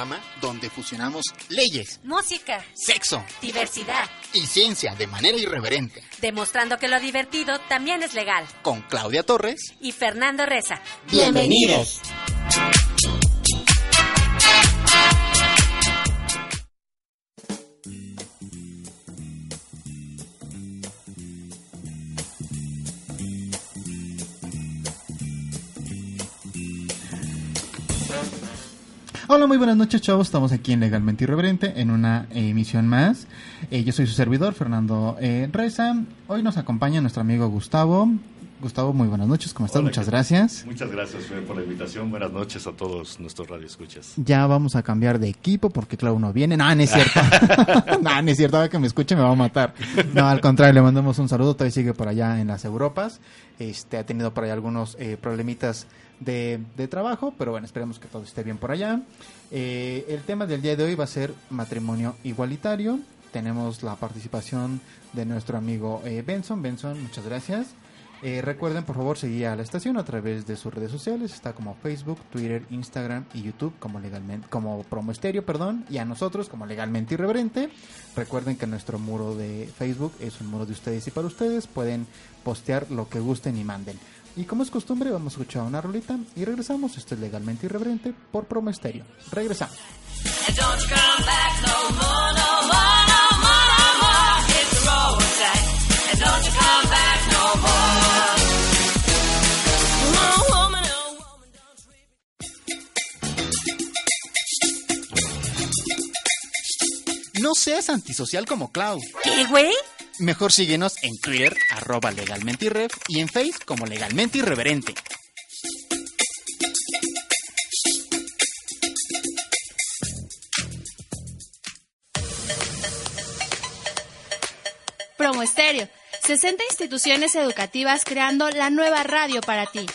Programa donde fusionamos leyes, música, sexo, diversidad y ciencia de manera irreverente. Demostrando que lo divertido también es legal. Con Claudia Torres y Fernando Reza. Bienvenidos. Hola, muy buenas noches, chavos. Estamos aquí en Legalmente Irreverente en una emisión más. Eh, yo soy su servidor, Fernando eh, Reza. Hoy nos acompaña nuestro amigo Gustavo. Gustavo, muy buenas noches, ¿cómo estás? Hola, Muchas gracias. Muchas gracias Fer, por la invitación. Buenas noches a todos nuestros radioescuchas. Ya vamos a cambiar de equipo porque Clau no viene. No, no es cierto. no, no es cierto. Ahora que me escuche me va a matar. No, al contrario, le mandamos un saludo. Todavía sigue por allá en las Europas. Este, ha tenido por ahí algunos eh, problemitas de, trabajo, pero bueno, esperemos que todo esté bien por allá. Eh, el tema del día de hoy va a ser matrimonio igualitario. Tenemos la participación de nuestro amigo eh, Benson. Benson, muchas gracias. Eh, recuerden, por favor, seguir a la estación a través de sus redes sociales. Está como Facebook, Twitter, Instagram y YouTube como legalmente, como Promo Estéreo, perdón, y a nosotros como Legalmente Irreverente. Recuerden que nuestro muro de Facebook es un muro de ustedes y para ustedes. Pueden postear lo que gusten y manden. Y como es costumbre, vamos a escuchar una rolita y regresamos. Esto es Legalmente Irreverente por Promo Estéreo. Regresamos. No seas antisocial como Clau. ¿Qué, güey? Mejor síguenos en Twitter, arroba legalmente y en Facebook como legalmente irreverente. Promo Estéreo. 60 instituciones educativas creando la nueva radio para ti.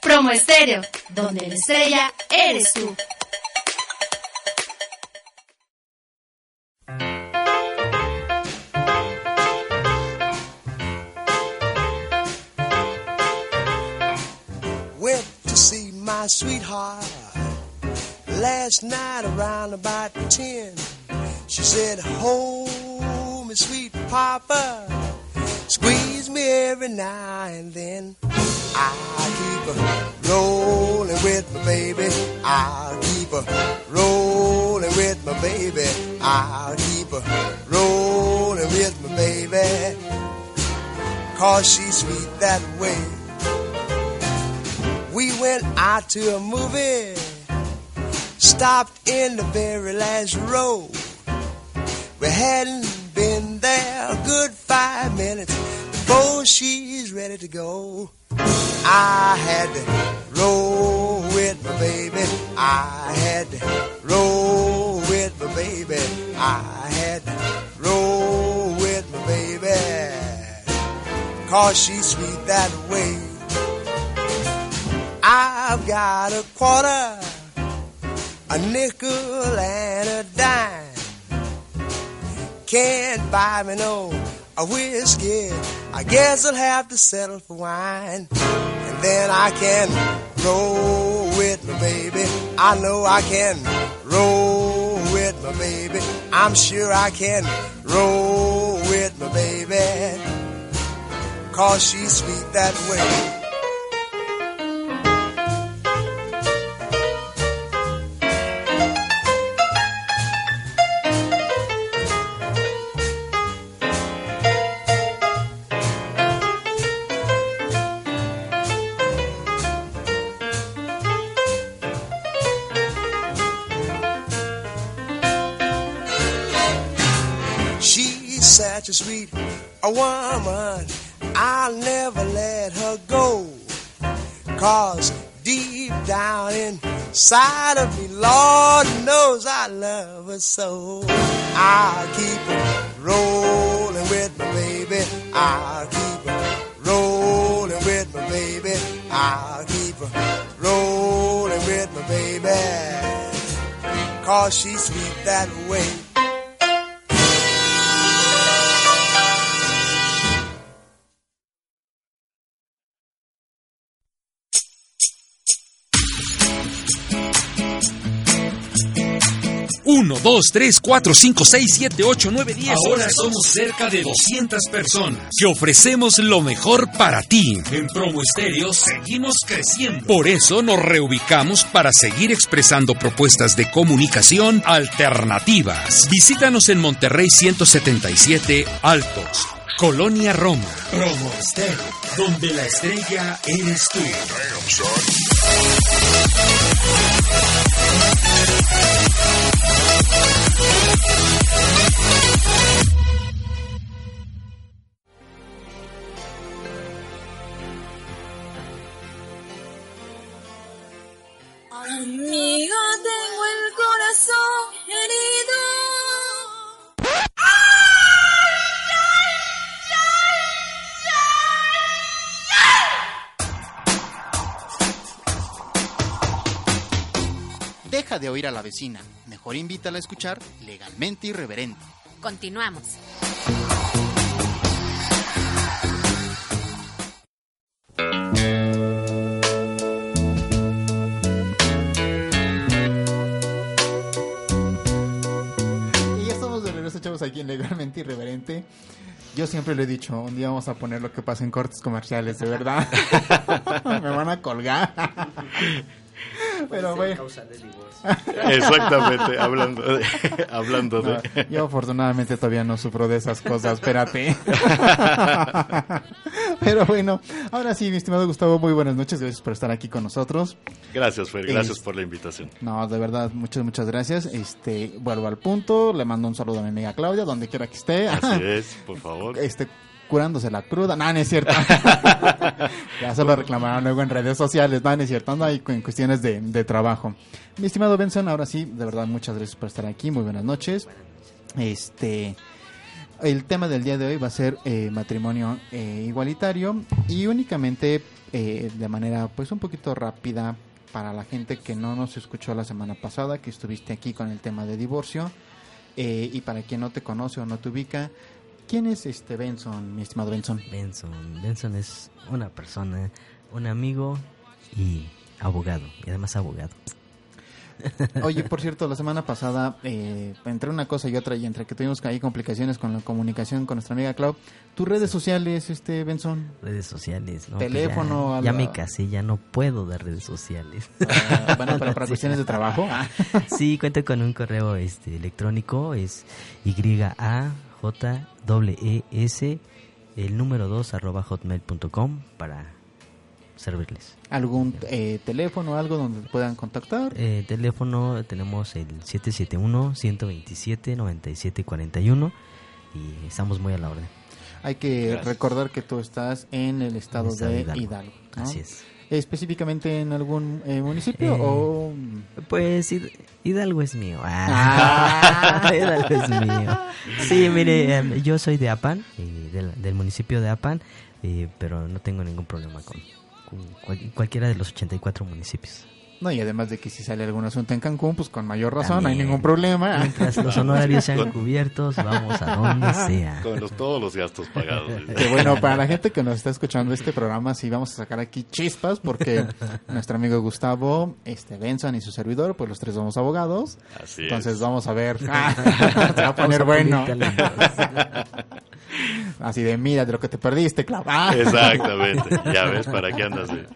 Promo Estéreo, donde la estrella eres tú. Sweetheart last night around about 10. She said, Hold me, sweet papa. Squeeze me every now and then. I'll keep her rolling with my baby. I'll keep her rolling with my baby. I'll keep her rolling with my baby. Cause she's sweet that way. We went out to a movie, stopped in the very last row. We hadn't been there a good five minutes before she's ready to go. I had to roll with my baby. I had to roll with my baby. I had to roll with my baby. Cause she's sweet that way. I've got a quarter, a nickel, and a dime. Can't buy me no a whiskey. I guess I'll have to settle for wine. And then I can roll with my baby. I know I can roll with my baby. I'm sure I can roll with my baby. Cause she's sweet that way. Woman. I'll never let her go. Cause deep down inside of me, Lord knows I love her so. I'll keep rolling with my baby. I'll keep her rollin' with my baby. I'll keep rolling with my baby. Cause she's sweet that way. Uno, dos, tres, cuatro, cinco, seis, siete, ocho, nueve, diez. Ahora somos cerca de 200 personas que ofrecemos lo mejor para ti. En Promo Estéreo seguimos creciendo. Por eso nos reubicamos para seguir expresando propuestas de comunicación alternativas. Visítanos en Monterrey 177 Altos, Colonia Roma. Promo Estéreo, donde la estrella eres tú. Amiga, oír a la vecina. Mejor invítala a escuchar legalmente irreverente. Continuamos. Y ya estamos de regreso, chavos, aquí en Legalmente Irreverente. Yo siempre lo he dicho, un día vamos a poner lo que pasa en cortes comerciales, de verdad. Me van a colgar. Pero bueno. Exactamente, hablando de... hablando de... No, yo afortunadamente todavía no sufro de esas cosas, espérate. Pero bueno, ahora sí, mi estimado Gustavo, muy buenas noches, gracias por estar aquí con nosotros. Gracias, Fer, gracias Es- por la invitación. No, de verdad, muchas, muchas gracias. Este, vuelvo al punto, le mando un saludo a mi amiga Claudia, donde quiera que esté. Así es, por favor. Este, curándose la cruda. No, no es cierto. ya se lo reclamaron luego en redes sociales. No, no es cierto. Ahí en cuestiones de, de trabajo. Mi estimado Benson, ahora sí, de verdad, muchas gracias por estar aquí. Muy buenas noches. Este. El tema del día de hoy va a ser eh, matrimonio eh, igualitario y únicamente eh, de manera pues un poquito rápida para la gente que no nos escuchó la semana pasada, que estuviste aquí con el tema de divorcio eh, y para quien no te conoce o no te ubica, ¿quién es este Benson, mi estimado Benson? Benson. Benson es una persona, un amigo y abogado. Y además abogado. Oye, por cierto, la semana pasada, eh, entre una cosa y otra, y entre que tuvimos ahí complicaciones con la comunicación con nuestra amiga Clau, tus redes sociales, este Benson, Redes sociales, ¿no? Teléfono, a ya, ya me casé, ya no puedo dar redes sociales. Ah, bueno, pero para cuestiones de trabajo. Sí, cuento con un correo este electrónico, es Y-A-J-E-S, el número 2 arroba hotmail.com para servirles. ¿Algún eh, teléfono, algo donde puedan contactar? Eh, teléfono tenemos el 771-127-9741 y estamos muy a la orden. Hay que Gracias. recordar que tú estás en el estado, En el estado de de Hidalgo. Hidalgo. ¿no? Así es. ¿Específicamente en algún eh, municipio Eh, o...? Pues Hid- Hidalgo es mío. Ah. Ah, Hidalgo es mío. Sí, mire, em, yo soy de Apan, eh, del, del municipio de Apan, eh, pero no tengo ningún problema con, con cual- cualquiera de los 84 municipios. No, y además de que si sale algún asunto en Cancún, pues con mayor razón, no hay ningún problema. Mientras los honorarios sean cubiertos, vamos a donde sea. Con los, todos los gastos pagados. Que bueno, para la gente que nos está escuchando este programa, sí vamos a sacar aquí chispas, porque nuestro amigo Gustavo, este Benson y su servidor, pues los tres somos abogados. Así Entonces es. vamos a ver. se va a poner Vamos a bueno. Así de, mira de lo que te perdiste, Clau. Ah. Exactamente. Ya ves, ¿para qué andas? de-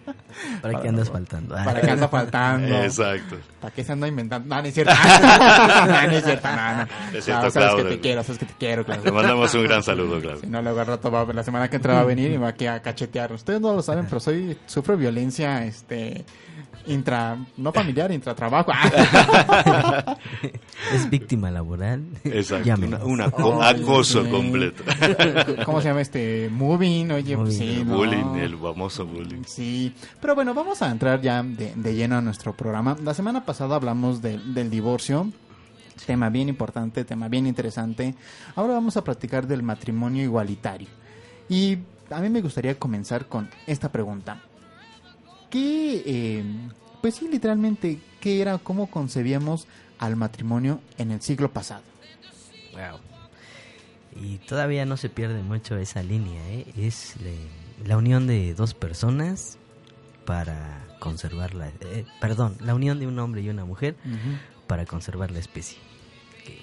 ¿Para qué andas faltando? ¿Para qué anda faltando? Exacto. ¿Para qué se anda inventando? No, no es cierto. no, no es cierto, no, no. Es cierto, No, sabes que Claudio. te quiero, sabes que te quiero, Clau. Le mandamos un gran saludo, Claudio. Si no, luego al rato va, la semana que entra va a venir y va aquí a cachetear. Ustedes no lo saben, pero soy sufro violencia, este, intra, no familiar, intratrabajo. Es víctima laboral. Exacto. Llámenos. Una- un aco- acoso completo. ¿Cómo se llama este? Moving, oye, pues sí, ¿no? Bullying, el famoso bullying. Sí, pero bueno, vamos a entrar ya de, de lleno a nuestro programa. La semana pasada hablamos de- del divorcio, tema bien importante, tema bien interesante. Ahora vamos a platicar del matrimonio igualitario. Y a mí me gustaría comenzar con esta pregunta. ¿Qué, eh, pues sí, literalmente, qué era, cómo concebíamos al matrimonio en el siglo pasado? Wow. Y todavía no se pierde mucho esa línea, ¿eh? Es le- la unión de dos personas para conservar la... eh, perdón, la unión de un hombre y una mujer para conservar la especie. Que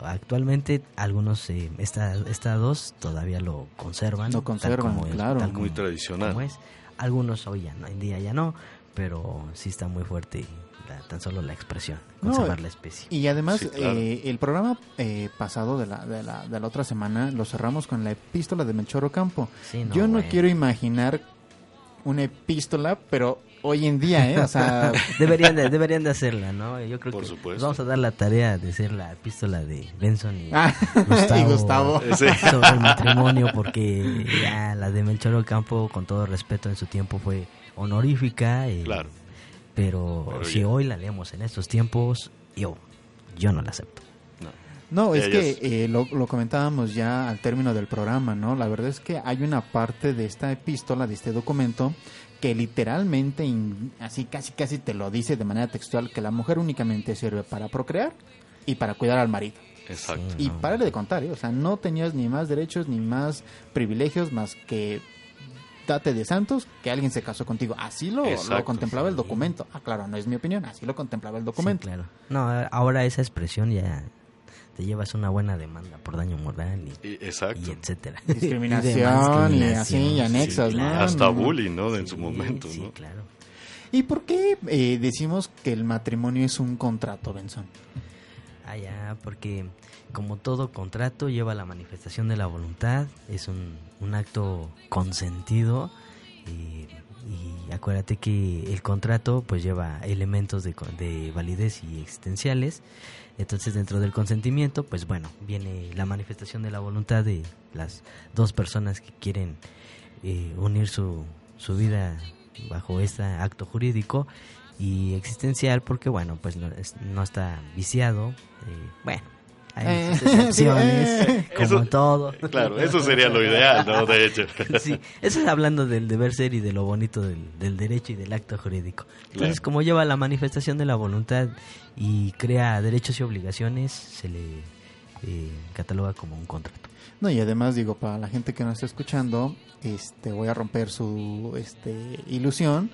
actualmente algunos eh, esta- estados todavía lo conservan. Lo tal conservan, como es, claro. tal Muy como- tradicional. como es. Algunos hoy ya no, en día ya no, pero sí está muy fuerte tan solo la expresión, No, conservar la especie. Y además, Sí, claro. eh, el programa eh, pasado de la, de, la, de la otra semana lo cerramos con la epístola de Melchor Ocampo. Sí, no, Yo no bueno. quiero imaginar una epístola, pero hoy en día, ¿eh? O sea, Deberían de, deberían de hacerla, ¿no? Yo creo Por que supuesto. vamos a dar la tarea de hacer la epístola de Benson y, Ah, Gustavo, y Gustavo. Sí. sobre el matrimonio, porque ya la de Melchor Ocampo, con todo respeto en su tiempo, fue honorífica. eh, Claro. Pero, Pero si ya. hoy la leemos en estos tiempos, yo, yo no la acepto. No, es que eh, lo, lo comentábamos ya al término del programa, ¿no? La verdad es que hay una parte de esta epístola, de este documento, que literalmente, in- así casi casi te lo dice de manera textual, que la mujer únicamente sirve para procrear y para cuidar al marido. Exacto. Y No. párale de contar, ¿eh? O sea, no tenías ni más derechos ni más privilegios más que date de santos que alguien se casó contigo. Así lo, lo Exacto, contemplaba el sí. documento. Ah, claro, no es mi opinión, así lo contemplaba el Sí, documento. claro. No, ahora esa expresión ya te llevas una buena demanda por daño moral y, Y- y exacto. etcétera. Discriminación Y demás y así, y anexos, sí, ¿no? Hasta bullying, ¿no? En su Sí, momento, sí, ¿no? claro. ¿Y por qué eh, decimos que el matrimonio es un contrato, Benson? Ah, ya, porque como todo contrato lleva la manifestación de la voluntad, es un, un acto consentido y, acuérdate que el contrato pues lleva elementos de, de validez y existenciales, entonces dentro del consentimiento pues bueno, viene la manifestación de la voluntad de las dos personas que quieren eh, unir su, su vida bajo este acto jurídico y existencial porque bueno pues no, es- no está viciado eh, bueno hay Eh, excepciones sí, como Eso- todo Claro, eso sería lo ideal, ¿no? De hecho. sí, eso es hablando del deber ser y de lo bonito del, del derecho y del acto jurídico. Entonces, Claro. como lleva la manifestación de la voluntad y crea derechos y obligaciones, se le eh, cataloga como un contrato. No, y además digo, para la gente que nos está escuchando, este, voy a romper su este, ilusión,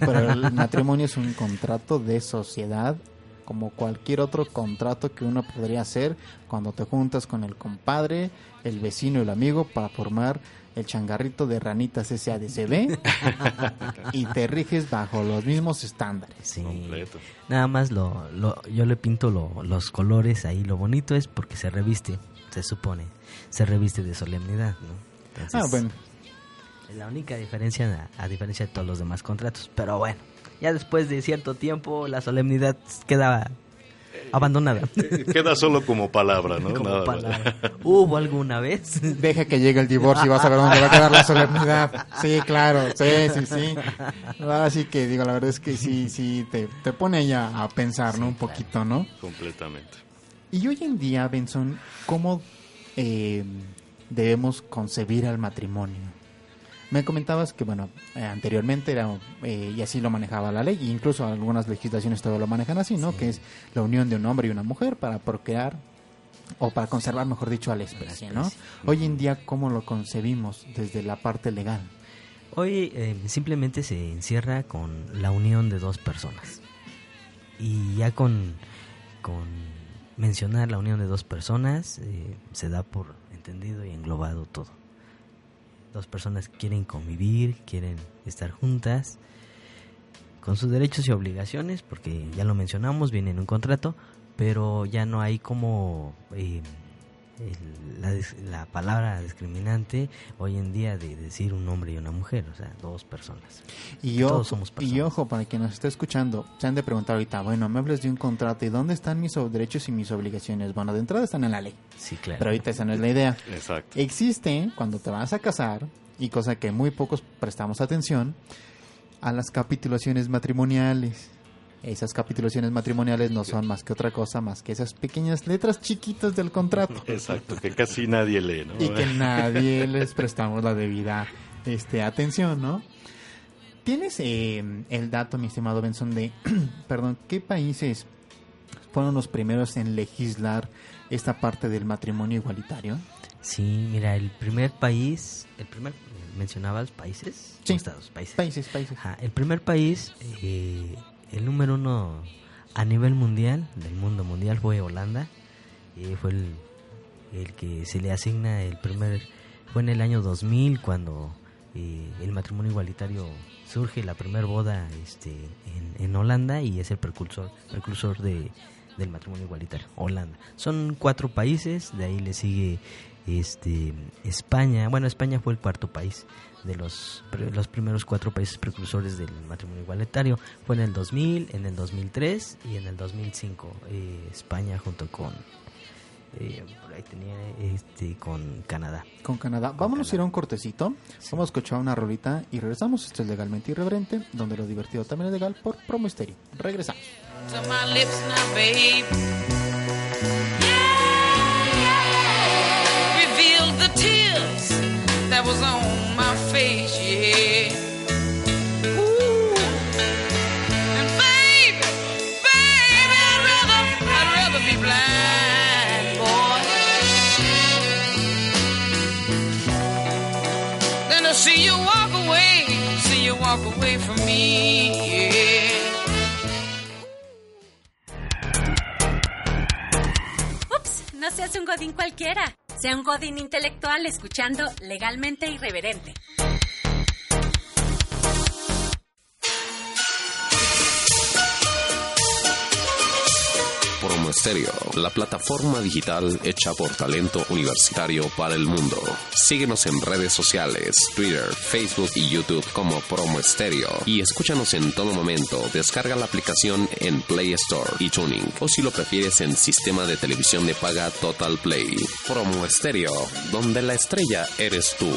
pero el matrimonio es un contrato de sociedad como cualquier otro contrato que uno podría hacer cuando te juntas con el compadre, el vecino el amigo para formar el changarrito de ranitas SADCB y te riges bajo los mismos estándares. Sí. Completo. Nada más lo, lo- yo le pinto lo- los colores ahí. Lo bonito es porque se reviste, se supone, se reviste de solemnidad, ¿no? Entonces, Ah, bueno. Es la única diferencia a, a diferencia de todos los demás contratos. Pero bueno, ya después de cierto tiempo la solemnidad queda abandonada. Queda solo como palabra, ¿no? Como Nada palabra. ¿Hubo alguna vez? Deja que llegue el divorcio y vas a ver dónde va a quedar la solemnidad. Sí, claro, sí, sí, sí. Ahora sí que digo, la verdad es que sí, sí, te, te pone ya a pensar, ¿no? Un poquito, ¿no? Completamente. Y hoy en día, Benson, ¿cómo eh, debemos concebir al matrimonio? Me comentabas que, bueno, eh, anteriormente era, eh, y así lo manejaba la ley, e incluso algunas legislaciones todavía lo manejan así, ¿no? Que es la unión de un hombre y una mujer para procrear, o para conservar, mejor dicho, a la especie, ¿no? Hoy en día, ¿cómo lo concebimos desde la parte legal? Hoy eh, simplemente se encierra con la unión de dos personas. Y ya con, con mencionar la unión de dos personas eh, se da por entendido y englobado todo. Dos personas quieren convivir, quieren estar juntas, con sus derechos y obligaciones, porque ya lo mencionamos, viene en un contrato, pero ya no hay como eh, el- la, la palabra discriminante hoy en día de decir un hombre y una mujer, o sea, dos personas. Y, Todos ojo, somos y personas. ojo, para quien nos esté escuchando, se han de preguntar ahorita, bueno, me hablas de un contrato, ¿y dónde están mis derechos y mis obligaciones? Bueno, de entrada están en la ley, Sí, claro. pero ahorita esa no es la idea. Exacto. Existe, cuando te vas a casar, y cosa que muy pocos prestamos atención, a las capitulaciones matrimoniales. Esas capitulaciones matrimoniales no son más que otra cosa, más que esas pequeñas letras chiquitas del contrato. Exacto, que casi nadie lee, ¿no? y que nadie les prestamos la debida este, atención, ¿no? ¿Tienes eh, el dato, mi estimado Benson, de, perdón, qué países fueron los primeros en legislar esta parte del matrimonio igualitario? Sí, mira, el primer país, el primer, ¿mencionabas países? Sí. ¿O estados? Países. Países, países. Ajá, el primer país, eh, el número uno a nivel mundial, del mundo mundial, fue Holanda. Eh, fue el, el que se le asigna el primer, fue en el año 2000 cuando eh, el matrimonio igualitario surge, la primera boda este, en, en Holanda y es el precursor, precursor de, del matrimonio igualitario, Holanda. Son cuatro países, de ahí le sigue este España, bueno, España fue el cuarto país de los, los primeros cuatro países precursores del matrimonio igualitario. Fue en el 2000, en el 2003 y en el 2005 eh, España junto con eh, por ahí tenía este con Canadá. Con Canadá. Vámonos a ir a un cortecito. Vamos a escuchar una rolita y regresamos. Esto es Legalmente Irreverente, donde lo divertido también es legal por Promo Estéreo. Regresamos. to my lips now, babe. Revealed on my face, yeah. Ups, no seas un godín cualquiera. Sea un godín intelectual escuchando legalmente irreverente. Estéreo, la plataforma digital hecha por talento universitario para el mundo. Síguenos en redes sociales, Twitter, Facebook y YouTube como Promo Estéreo y escúchanos en todo momento. Descarga la aplicación en Play Store y Tuning o si lo prefieres en sistema de televisión de paga Total Play. Promo Estéreo, donde la estrella eres tú.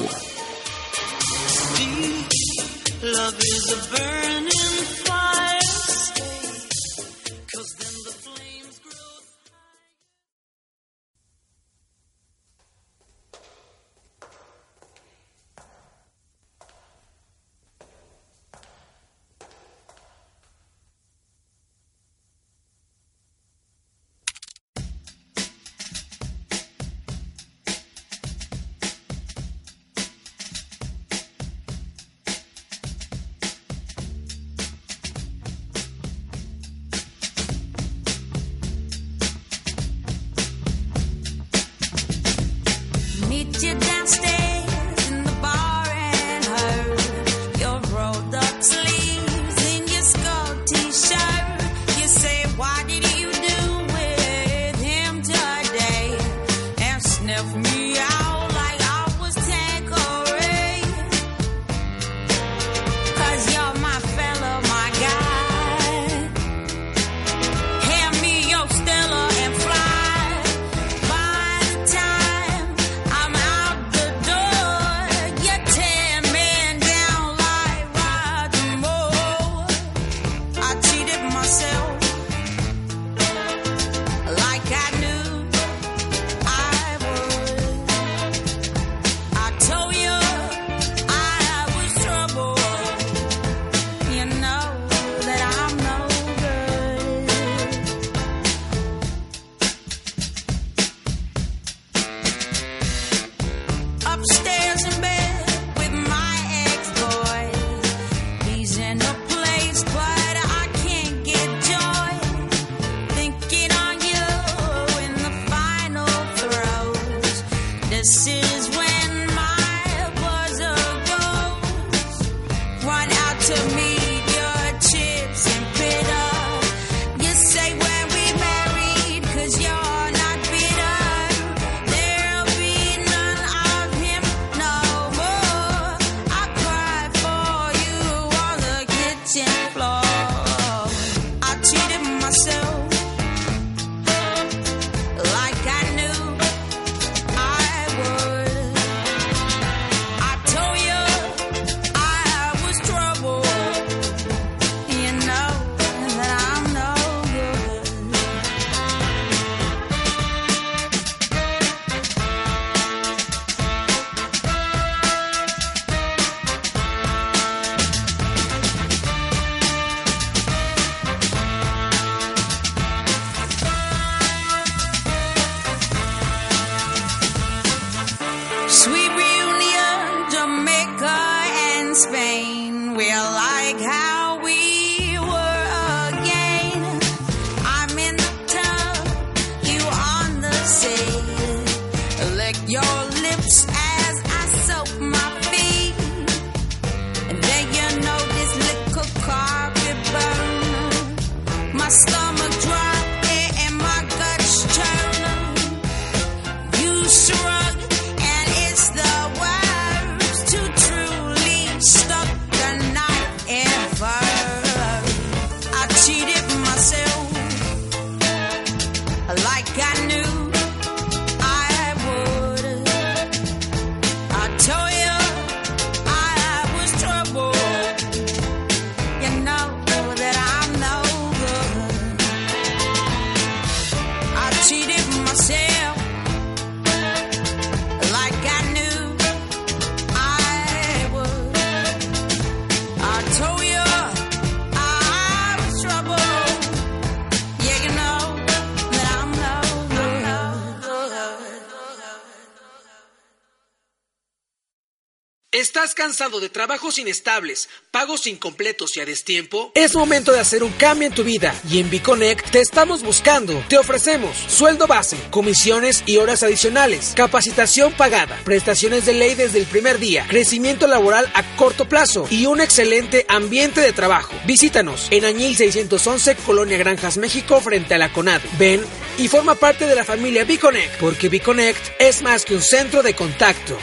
Cansado de trabajos inestables, pagos incompletos y a destiempo? Es momento de hacer un cambio en tu vida y en Biconnect te estamos buscando. Te ofrecemos sueldo base, comisiones y horas adicionales, capacitación pagada, prestaciones de ley desde el primer día, crecimiento laboral a corto plazo y un excelente ambiente de trabajo. Visítanos en Añil 611, Colonia Granjas, México, frente a la CONAD. Ven y forma parte de la familia Biconnect, porque Biconnect es más que un centro de contacto.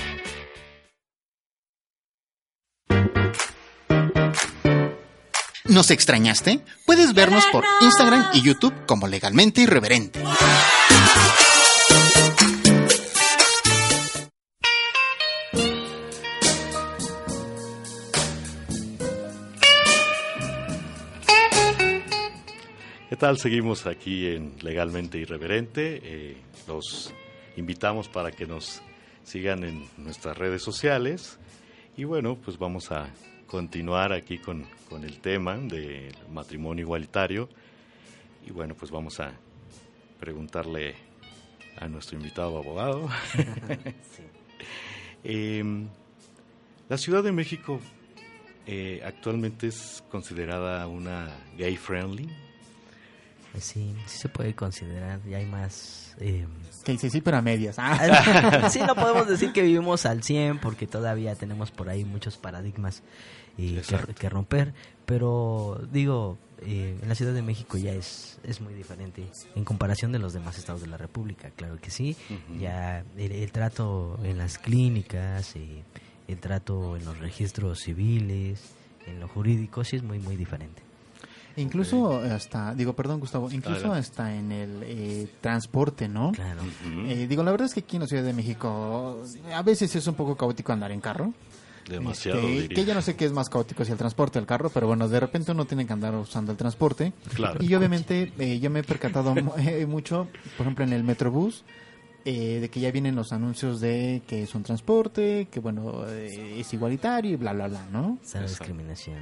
¿Nos extrañaste? Puedes vernos por Instagram y YouTube como Legalmente Irreverente. ¿Qué tal? Seguimos aquí en Legalmente Irreverente. Eh, los invitamos para que nos sigan en nuestras redes sociales. Y bueno, pues vamos a continuar aquí con, con el tema del matrimonio igualitario. Y bueno, pues vamos a preguntarle a nuestro invitado abogado. Em, la Ciudad de México eh, actualmente es considerada una gay friendly. Pues sí, sí se puede considerar, ya hay más... Eh, Que dice sí, pero a medias. Ah. sí, no podemos decir que vivimos al 100 porque todavía tenemos por ahí muchos paradigmas eh, que, que romper, pero digo, eh, en la Ciudad de México ya es, es muy diferente en comparación de los demás estados de la República, claro que sí, ya el, el trato en las clínicas, eh, el trato en los registros civiles, en lo jurídico, sí es muy, muy diferente. Incluso hasta, digo, perdón Gustavo, incluso Adelante. hasta en el eh, transporte, ¿no? Claro. Eh, digo, la verdad es que aquí en la Ciudad de México a veces es un poco caótico andar en carro. Demasiado, Este, que ya no sé qué es más caótico, si el transporte o el carro, pero bueno, de repente uno tiene que andar usando el transporte. Claro. Y obviamente eh, yo me he percatado eh, mucho, por ejemplo, en el Metrobús, eh, de que ya vienen los anuncios de que es un transporte, que bueno, eh, es igualitario y bla, bla, bla, ¿no? Esa discriminación.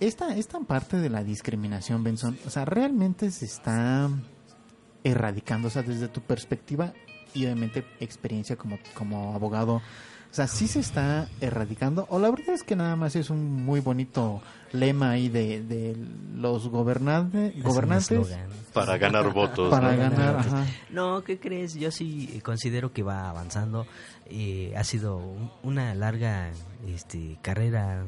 Esta, esta parte de la discriminación, Benson, o sea, realmente se está erradicando, o sea, desde tu perspectiva y obviamente experiencia como, como abogado, o sea, sí se está erradicando, o la verdad es que nada más es un muy bonito lema ahí de, de los gobernante, gobernantes. Para ganar votos, Para ¿no? ganar, ajá. No, ¿qué crees? Yo sí considero que va avanzando. Eh, ha sido un- una larga este, carrera,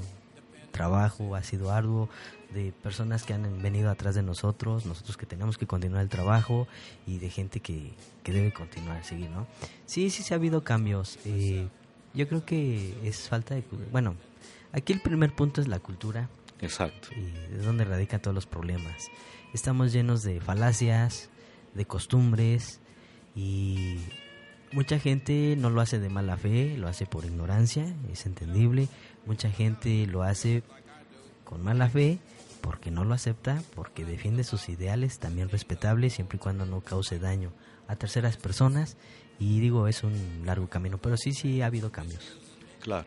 trabajo, ha sido arduo de personas que han venido atrás de nosotros, nosotros que tenemos que continuar el trabajo y de gente que, que debe continuar, seguir, ¿no? Sí, sí, sí ha habido cambios. Eh, yo creo que es falta de... Bueno, aquí el primer punto es la cultura. Exacto. Y es donde radican todos los problemas. Estamos llenos de falacias, de costumbres y mucha gente no lo hace de mala fe, lo hace por ignorancia, es entendible. Mucha gente lo hace con mala fe porque no lo acepta, porque defiende sus ideales, también respetables, siempre y cuando no cause daño a terceras personas. Y digo, es un largo camino, pero sí, sí ha habido cambios. Claro.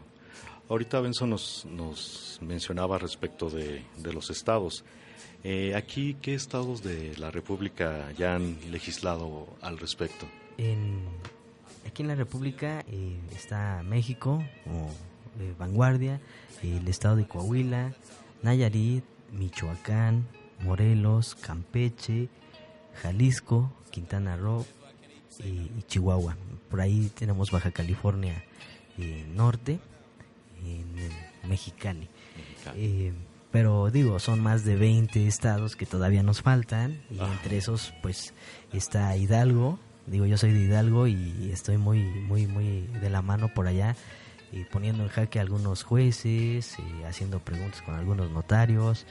Ahorita Benzo nos, nos mencionaba respecto de, de los estados. Eh, aquí, ¿qué estados de la República ya han legislado al respecto? En, aquí en la República eh, está México, o eh, Vanguardia, el estado de Coahuila, Nayarit, Michoacán, Morelos, Campeche, Jalisco, Quintana Roo y, y Chihuahua. Por ahí tenemos Baja California eh, Norte, en el Mexicali. Eh, pero digo, son más de 20 estados que todavía nos faltan y entre esos pues está Hidalgo. Digo, yo soy de Hidalgo y estoy muy muy muy de la mano por allá eh, poniendo en jaque a algunos jueces, eh, haciendo preguntas con algunos notarios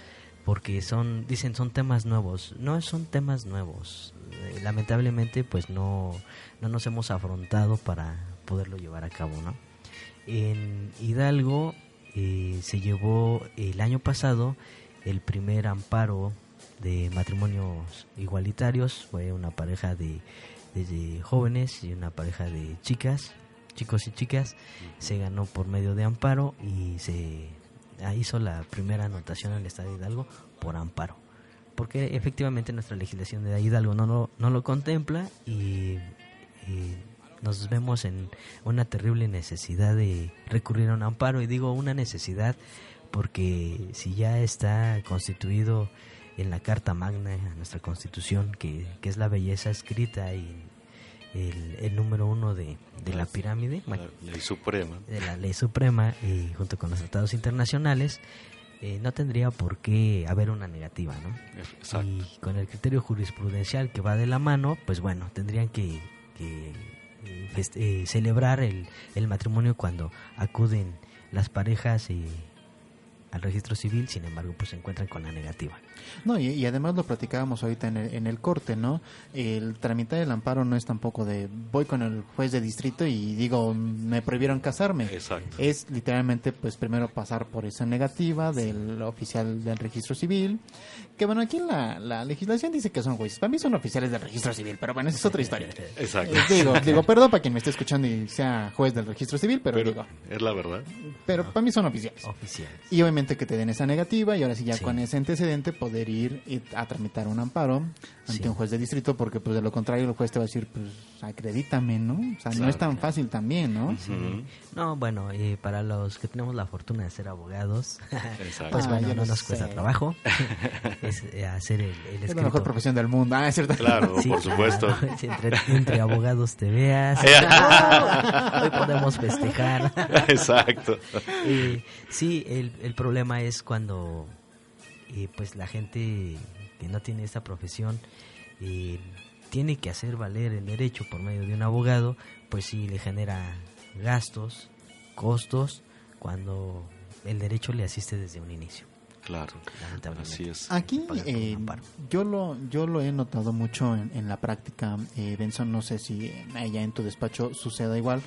porque son dicen son temas nuevos. No son temas nuevos. Eh, lamentablemente pues no no nos hemos afrontado para poderlo llevar a cabo, ¿no? En Hidalgo eh, se llevó el año pasado el primer amparo de matrimonios igualitarios. Fue una pareja de, de jóvenes y una pareja de chicas, chicos y chicas. Se ganó por medio de amparo y se ah, hizo la primera anotación en el Estado de Hidalgo por amparo. Porque efectivamente nuestra legislación de Hidalgo no lo, no lo contempla y, y nos vemos en una terrible necesidad de recurrir a un amparo y digo una necesidad porque si ya está constituido en la Carta Magna, en nuestra Constitución, que, que es la belleza escrita y el, el número uno de, de la pirámide, La ley suprema. de la ley suprema y junto con los tratados internacionales, eh, no tendría por qué haber una negativa, ¿no? Exacto. Y con el criterio jurisprudencial que va de la mano, pues bueno, tendrían que, que, eh, fest- eh, celebrar el, el matrimonio cuando acuden las parejas eh, al registro civil, sin embargo, pues se encuentran con la negativa. No, y, y además lo platicábamos ahorita en el, en el corte, ¿no? El tramitar el amparo no es tampoco de voy con el juez de distrito y digo, me prohibieron casarme. Exacto. Es literalmente, pues primero pasar por esa negativa del oficial del registro civil. Que bueno, aquí la, la legislación dice que son jueces. Para mí son oficiales del registro civil, pero bueno, esa es otra historia. Exacto. Eh, digo, digo, perdón para quien me esté escuchando y sea juez del registro civil, pero, Pero digo, es la verdad. pero para mí son oficiales. Oficiales. Y obviamente que te den esa negativa y ahora sí ya Sí. con ese antecedente poder ir y- a tramitar un amparo ante Sí. un juez de distrito porque pues de lo contrario el juez te va a decir pues acredítame, ¿no? O sea, no es tan fácil también, ¿no? Ujú. No, bueno, eh, para los que tenemos la fortuna de ser abogados, Exacto. pues Ah, bueno, no nos cuesta trabajo es eh, hacer el, el Es la mejor profesión del mundo. Ah, es cierto. Claro, Sí, por supuesto. claro, entre, entre abogados te veas. Hoy podemos festejar. Exacto. Eh, sí, el, el problema es cuando eh, pues la gente que no tiene esta profesión eh, tiene que hacer valer el derecho por medio de un abogado, pues sí le genera gastos, costos, cuando el derecho le asiste desde un inicio. Claro. Lamentablemente. Así es. Aquí eh, yo lo yo lo he notado mucho en, en la práctica, eh, Benson, no sé si allá en tu despacho suceda igual,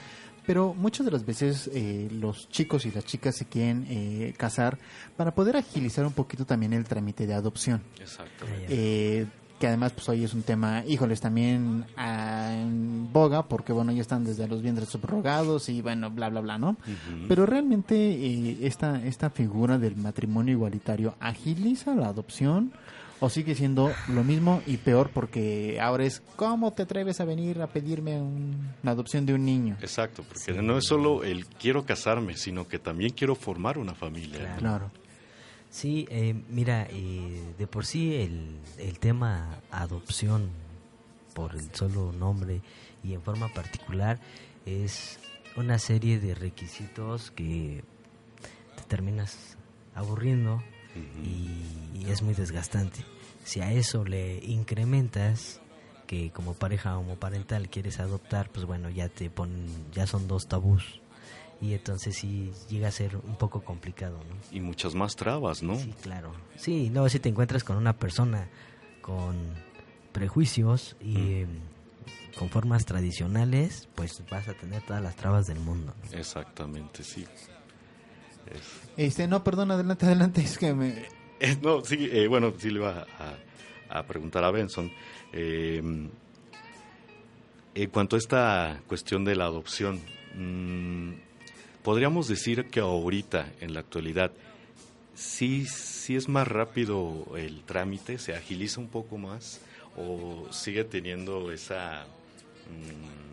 pero muchas de las veces eh, los chicos y las chicas se quieren eh, casar para poder agilizar un poquito también el trámite de adopción. Exacto. Eh, que además pues hoy es un tema, híjoles, también ah, en boga, porque bueno, ya están desde los vientres subrogados y bueno, bla, bla, bla, ¿no? Pero realmente eh, esta, esta figura del matrimonio igualitario agiliza la adopción o sigue siendo lo mismo y peor porque ahora es, ¿cómo te atreves a venir a pedirme un- la adopción de un niño? Exacto, porque no es solo el quiero casarme, sino que también quiero formar una familia. Claro. Sí, eh, mira, eh, de por sí el, el tema adopción, por el solo nombre y en forma particular, es una serie de requisitos que te terminas aburriendo y, y es muy desgastante. Si a eso le incrementas que como pareja homoparental quieres adoptar, pues bueno, ya te ponen, ya son dos tabús y entonces sí llega a ser un poco complicado, ¿no? Y muchas más trabas, ¿no? Sí, claro. Sí, luego si te encuentras con una persona con prejuicios y eh, con formas tradicionales, pues vas a tener todas las trabas del mundo. ¿no? Exactamente, sí. Es- Este, no, perdón, adelante, adelante, es que me... No, sí, eh, bueno, sí le iba a, a preguntar a Benson. eh, en cuanto a esta cuestión de la adopción, mm, podríamos decir que ahorita, en la actualidad, sí, sí es más rápido el trámite, se agiliza un poco más, o sigue teniendo esa, mm,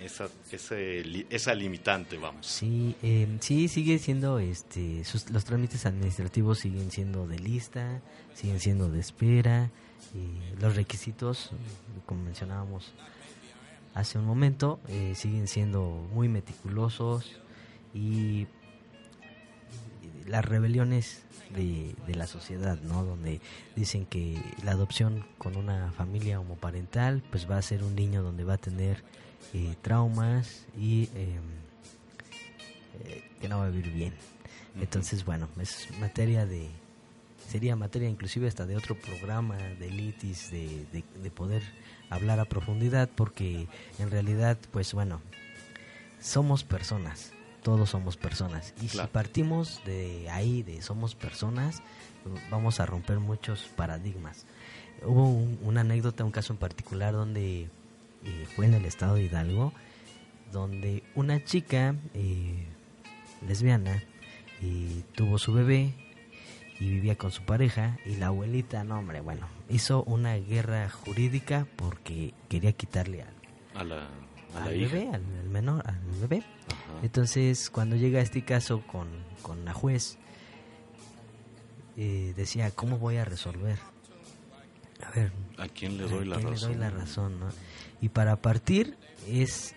esa, ese esa limitante, vamos. Sí, eh, sí sigue siendo, este, sus- los trámites administrativos siguen siendo de lista, siguen siendo de espera, y los requisitos, como mencionábamos hace un momento, eh, siguen siendo muy meticulosos y las rebeliones de, de la sociedad, ¿no? Donde dicen que la adopción con una familia homoparental, pues va a ser un niño donde va a tener eh, traumas y eh, eh, que no va a vivir bien. Entonces, bueno, es materia de sería materia inclusive hasta de otro programa de litis de, de, de poder hablar a profundidad porque en realidad pues bueno somos personas todos somos personas y Claro. si partimos de ahí de somos personas vamos a romper muchos paradigmas hubo un- una anécdota un caso en particular donde eh, fue en el estado de Hidalgo donde una chica eh, lesbiana eh, tuvo su bebé y vivía con su pareja y la abuelita, no hombre, bueno, hizo una guerra jurídica porque quería quitarle al, A la, A la al hija. bebé, al, al menor, al bebé. Entonces, cuando llega este caso con, con la juez, eh, decía, ¿cómo voy a resolver? A ver, ¿A quién le ¿a doy la quién le razón? doy la razón, no? Y para partir es,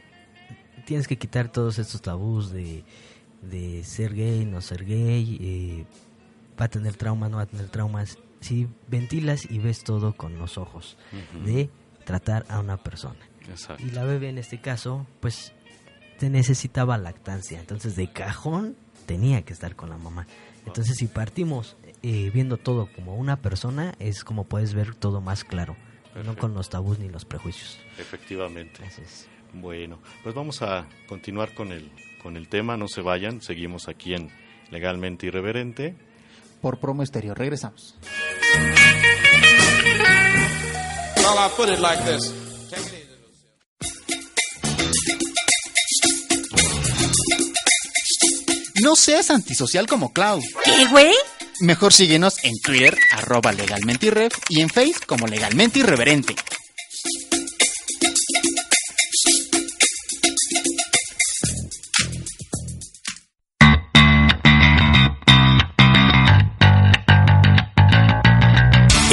tienes que quitar todos estos tabús de, de ser gay, no ser gay, eh, va a tener traumas, no va a tener traumas. Si ventilas y ves todo con los ojos de tratar a una persona. Exacto. Y la bebé en este caso, pues, te necesitaba lactancia. Entonces, de cajón, tenía que estar con la mamá. Entonces, si partimos eh, viendo todo como una persona, es como puedes ver todo más claro. No Perfecto. con los tabús ni los prejuicios. Efectivamente. Así es. Bueno, pues vamos a continuar con el, con el tema, no se vayan, seguimos aquí en Legalmente Irreverente. Por promo estéreo. Regresamos. Well, I put it like this. No seas antisocial como Clau. ¿Qué, güey? Mejor síguenos en Twitter, arroba legalmente y en Face como legalmente irreverente.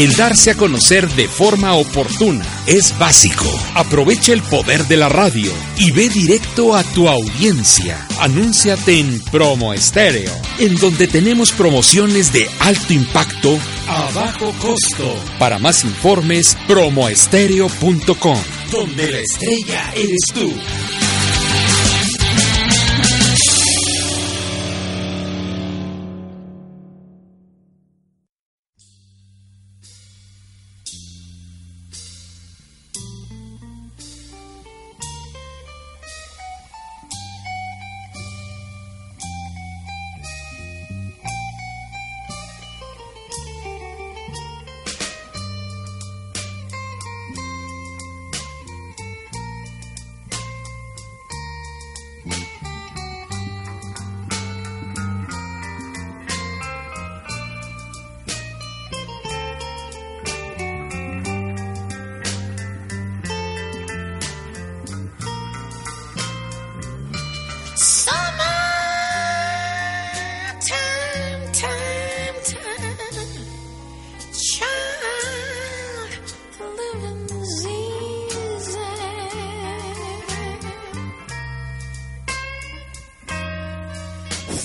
El darse a conocer de forma oportuna es básico. Aprovecha el poder de la radio y ve directo a tu audiencia. Anúnciate en Promo Estéreo, en donde tenemos promociones de alto impacto a bajo costo. Para más informes, promoestereo.com, donde la estrella eres tú.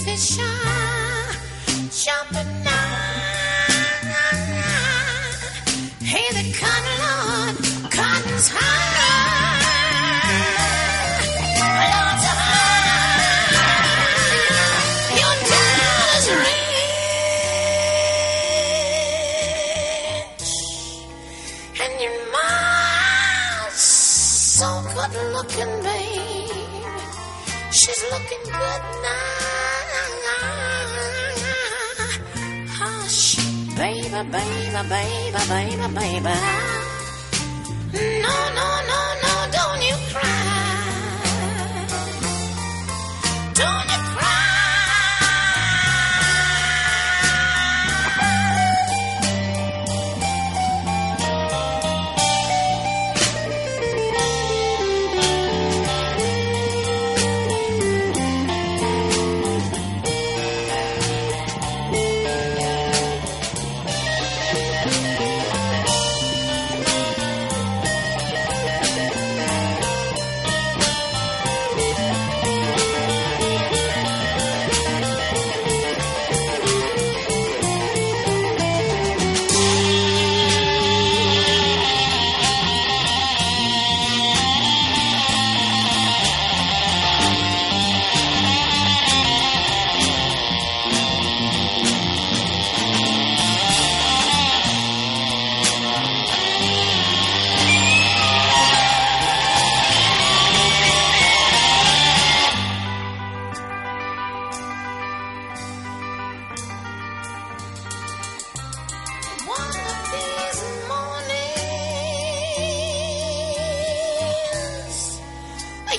is a jumping baby, baby, baby, baby, baby. No, no, no, no, don't you cry. Don't you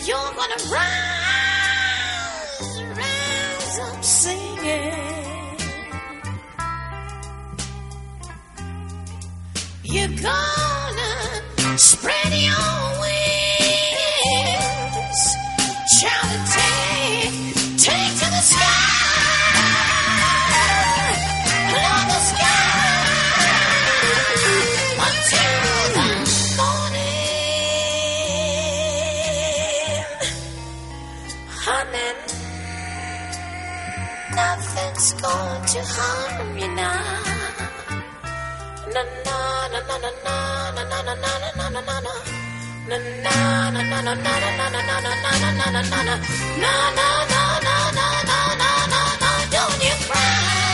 you're gonna rise, rise up singing. You're gonna spread your wings going to harm you now? Na na na na na na na na na na na na na na. Na na na na na na na na na na na na na na na na. Na na na na na na na na. Don't you cry.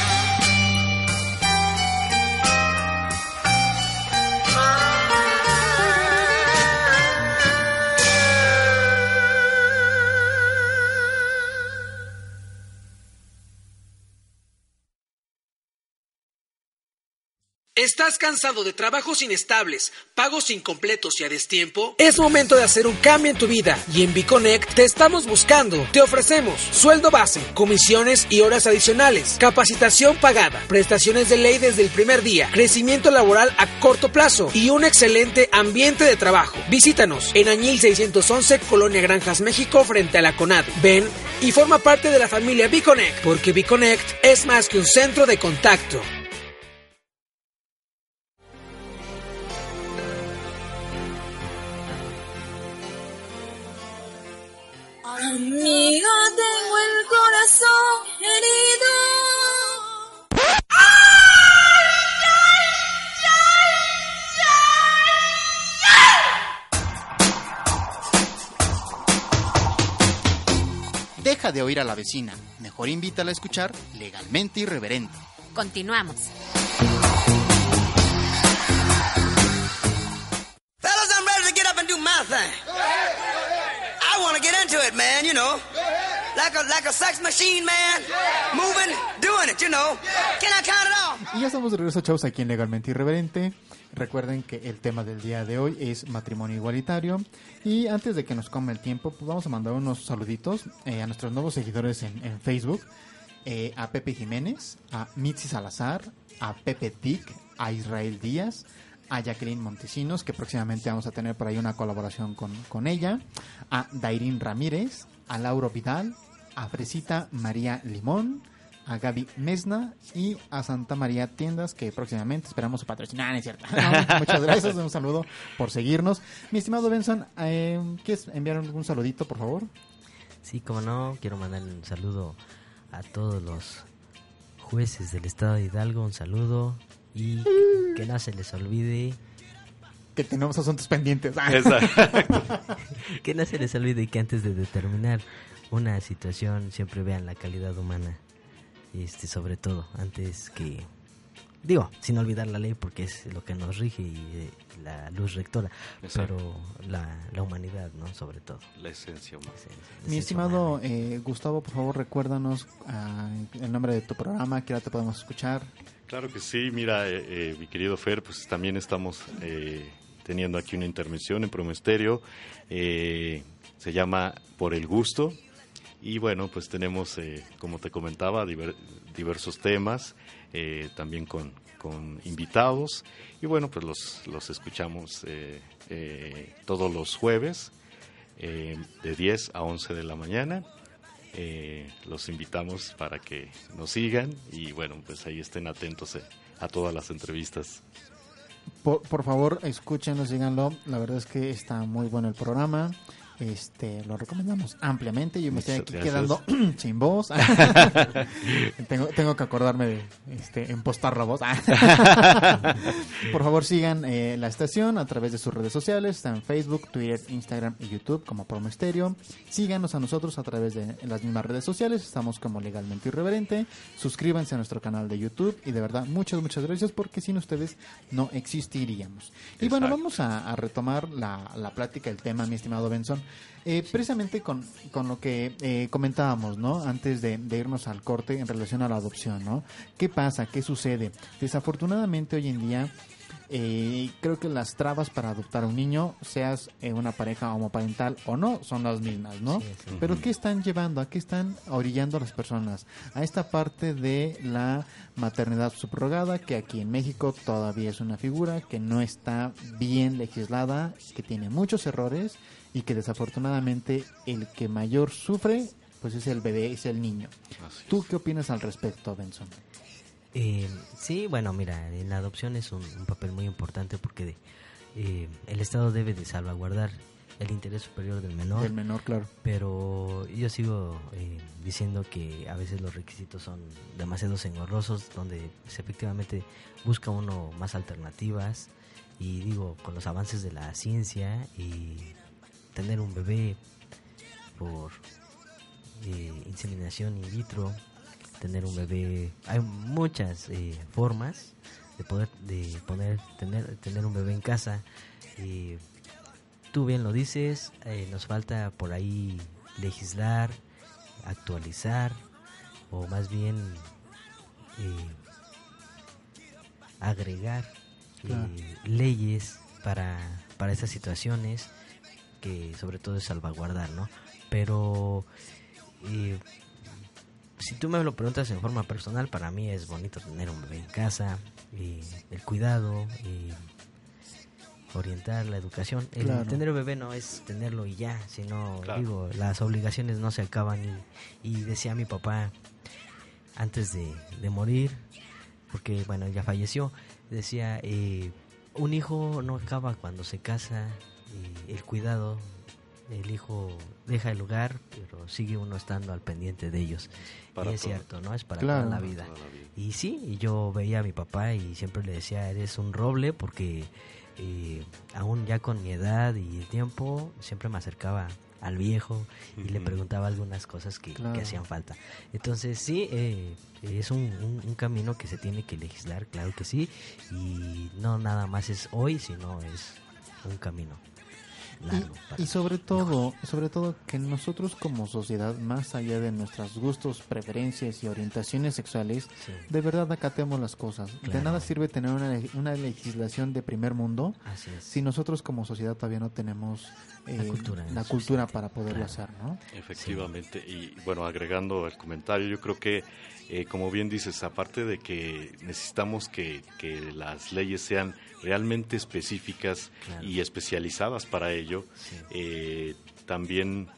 ¿Estás cansado de trabajos inestables, pagos incompletos y a destiempo? Es momento de hacer un cambio en tu vida y en Biconnect te estamos buscando. Te ofrecemos sueldo base, comisiones y horas adicionales, capacitación pagada, prestaciones de ley desde el primer día, crecimiento laboral a corto plazo y un excelente ambiente de trabajo. Visítanos en Añil 611, Colonia Granjas, México, frente a la CONAD. Ven y forma parte de la familia Biconnect, porque Biconnect es más que un centro de contacto. Amiga, tengo el corazón herido. Deja de oír a la vecina. Mejor invítala a escuchar legalmente irreverente. Continuamos. Know. Like a, like a sex machine, man. Moving, doing it, you know. Can I count it off? Y ya estamos de regreso, chavos, aquí en Legalmente Irreverente. Recuerden que el tema del día de hoy es matrimonio igualitario. Y antes de que nos come el tiempo, pues vamos a mandar unos saluditos eh, a nuestros nuevos seguidores en, en Facebook. Eh, a Pepe Jiménez, a Mitzi Salazar, a Pepe Dick, a Israel Díaz, a Jacqueline Montesinos, que próximamente vamos a tener por ahí una colaboración con, con ella, a Dairín Ramírez, a Lauro Vidal, a Fresita María Limón, a Gaby Mesna y a Santa María Tiendas, que próximamente esperamos su patrocinar, ¿no es cierto? No, muchas gracias, un saludo por seguirnos. Mi estimado Benson, eh, ¿quieres enviar un saludito, por favor? Sí, como no, quiero mandar un saludo a todos los jueces del estado de Hidalgo, un saludo y que no se les olvide Que tenemos asuntos pendientes. que no se les olvide que antes de determinar una situación siempre vean la calidad humana, este sobre todo antes que digo sin olvidar la ley porque es lo que nos rige y eh, la luz rectora, Exacto. pero la, la humanidad, no sobre todo. La esencia humana. Mi estimado eh, Gustavo, por favor, recuérdanos ah, el nombre de tu programa, que ahora te podemos escuchar. Claro que sí, mira, eh, eh, mi querido Fer, pues también estamos eh, teniendo aquí una intervención en Promesterio. Eh, se llama Por el Gusto. Y bueno, pues tenemos, eh, como te comentaba, diver- diversos temas, también con, con invitados. Y bueno, pues los, los escuchamos todos los jueves, de 10 a 11 de la mañana. Eh, los invitamos para que nos sigan y bueno, pues ahí estén atentos eh, a todas las entrevistas. Por, favor, escúchenlo, síganlo. La verdad es que está muy bueno el programa. Este, lo recomendamos ampliamente. Yo me estoy aquí gracias. quedando sin voz. tengo, tengo que acordarme de este, impostar la voz. Por favor, sigan eh, la estación a través de sus redes sociales. Está en Facebook, Twitter, Instagram y YouTube como Promo Estéreo. Síganos a nosotros a través de las mismas redes sociales. Estamos como Legalmente Irreverente. Suscríbanse a nuestro canal de YouTube. Y de verdad, muchas, muchas gracias porque sin ustedes no existiríamos. Y bueno, vamos a, a retomar la, la plática, el tema, mi estimado Benson. Eh, precisamente con, con lo que eh, comentábamos, ¿no? Antes de, de irnos al corte en relación a la adopción, ¿no? ¿Qué pasa? ¿Qué sucede? Desafortunadamente hoy en día eh, creo que las trabas para adoptar a un niño, seas eh, una pareja homoparental o no, son las mismas, ¿no? Pero ¿qué están llevando? ¿A qué están orillando a las personas? A esta parte de la maternidad subrogada, que aquí en México todavía es una figura que no está bien legislada, que tiene muchos errores y que desafortunadamente el que mayor sufre, pues es el bebé, es el niño. ¿Tú qué opinas al respecto, Benson? Eh, sí, bueno, mira, en la adopción es un, un papel muy importante porque eh, el Estado debe de salvaguardar el interés superior del menor. Del menor, claro. Pero yo sigo eh, diciendo que a veces los requisitos son demasiado engorrosos, donde pues, efectivamente busca uno más alternativas. Y digo, con los avances de la ciencia y tener un bebé por eh, inseminación in vitro, tener un bebé, hay muchas eh, formas de poder de poner tener tener un bebé en casa y tú bien lo dices eh, nos falta por ahí legislar actualizar o más bien eh, agregar eh, Claro. leyes para para esas situaciones que sobre todo es salvaguardar no pero eh, si tú me lo preguntas en forma personal, para mí es bonito tener un bebé en casa, y el cuidado, y orientar la educación. El Claro. tener un bebé no es tenerlo y ya, sino, Claro. digo, las obligaciones no se acaban. Y, y decía mi papá, antes de, de morir, porque, bueno, ya falleció, decía, eh, un hijo no acaba cuando se casa, y el cuidado el hijo deja el lugar, pero sigue uno estando al pendiente de ellos. Para y es todo. cierto, ¿no? Es para Claro. toda la vida. Toda la vida. Y sí, y yo veía a mi papá y siempre le decía, eres un roble, porque eh, aún ya con mi edad y el tiempo, siempre me acercaba al viejo y le preguntaba algunas cosas que, que hacían falta. Entonces sí, eh, es un, un- un camino que se tiene que legislar, claro que sí, y no nada más es hoy, sino es un camino largo. Y, y sobre todo, sobre todo que nosotros como sociedad, más allá de nuestros gustos, preferencias y orientaciones sexuales, Sí. de verdad acatemos las cosas. De nada sirve tener una, una legislación de primer mundo si nosotros como sociedad todavía no tenemos eh, La cultura la para poderlo Claro. hacer, ¿no? Efectivamente, y bueno, agregando el comentario, yo creo que, eh, como bien dices, aparte de que necesitamos que, que las leyes sean realmente específicas Claro. y especializadas para ello, Sí. eh, también